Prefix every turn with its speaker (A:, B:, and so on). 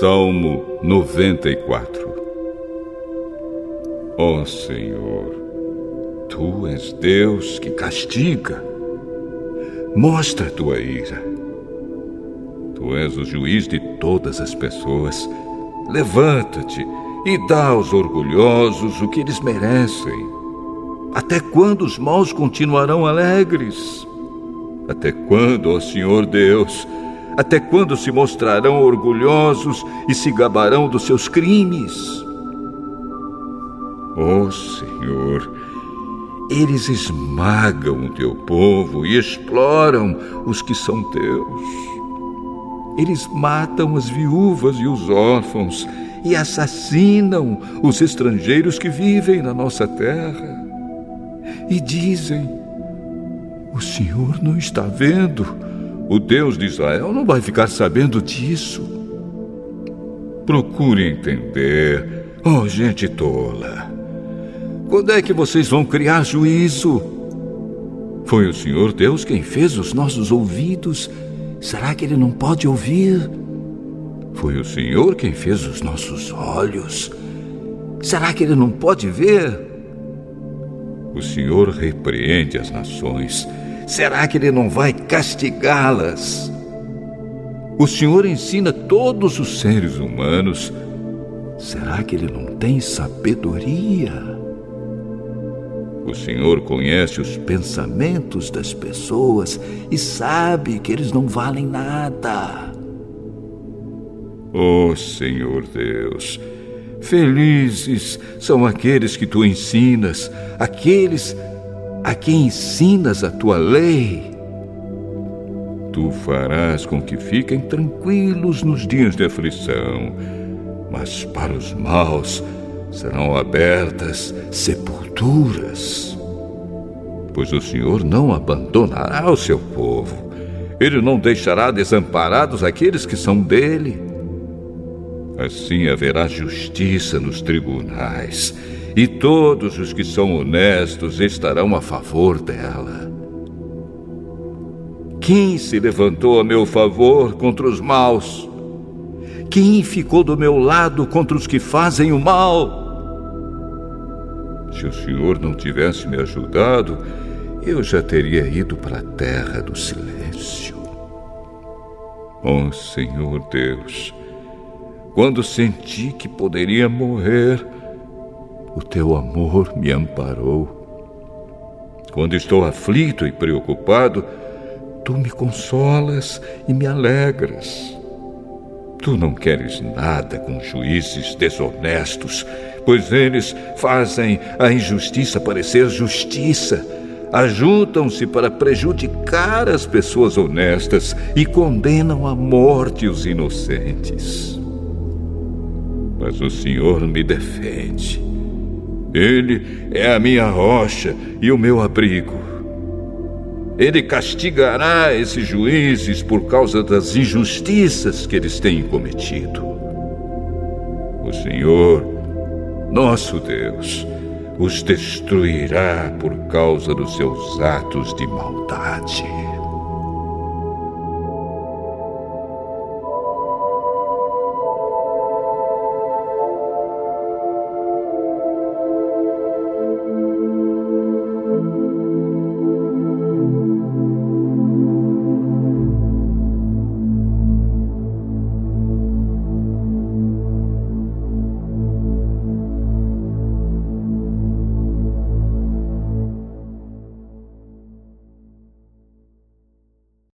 A: Salmo 94 Ó oh Senhor, Tu és Deus que castiga. Mostra tua ira. Tu és o juiz de todas as pessoas. Levanta-te e dá aos orgulhosos o que eles merecem. Até quando os maus continuarão alegres? Até quando, ó Senhor Deus, até quando se mostrarão orgulhosos e se gabarão dos seus crimes? Oh, Senhor, eles esmagam o teu povo e exploram os que são teus. Eles matam as viúvas e os órfãos e assassinam os estrangeiros que vivem na nossa terra. E dizem: O Senhor não está vendo o Deus de Israel não vai ficar sabendo disso. Procure entender, oh gente tola. Quando é que vocês vão criar juízo? Foi o Senhor Deus quem fez os nossos ouvidos. Será que Ele não pode ouvir? Foi o Senhor quem fez os nossos olhos. Será que Ele não pode ver? O Senhor repreende as nações Será que ele não vai castigá-las? O Senhor ensina todos os seres humanos. Será que ele não tem sabedoria? O Senhor conhece os pensamentos das pessoas e sabe que eles não valem nada. Oh Senhor Deus, felizes são aqueles que tu ensinas, aqueles a quem ensinas a tua lei. Tu farás com que fiquem tranquilos nos dias de aflição, mas para os maus serão abertas sepulturas. Pois o Senhor não abandonará o seu povo, ele não deixará desamparados aqueles que são dele. Assim haverá justiça nos tribunais e todos os que são honestos estarão a favor dela. Quem se levantou a meu favor contra os maus? Quem ficou do meu lado contra os que fazem o mal? Se o Senhor não tivesse me ajudado, eu já teria ido para a terra do silêncio. Oh Senhor Deus, quando senti que poderia morrer, o teu amor me amparou. Quando estou aflito e preocupado, tu me consolas e me alegras. Tu não queres nada com juízes desonestos, pois eles fazem a injustiça parecer justiça. Ajuntam-se para prejudicar as pessoas honestas e condenam à morte os inocentes. Mas o Senhor me defende ele é a minha rocha e o meu abrigo. Ele castigará esses juízes por causa das injustiças que eles têm cometido. O Senhor, nosso Deus, os destruirá por causa dos seus atos de maldade.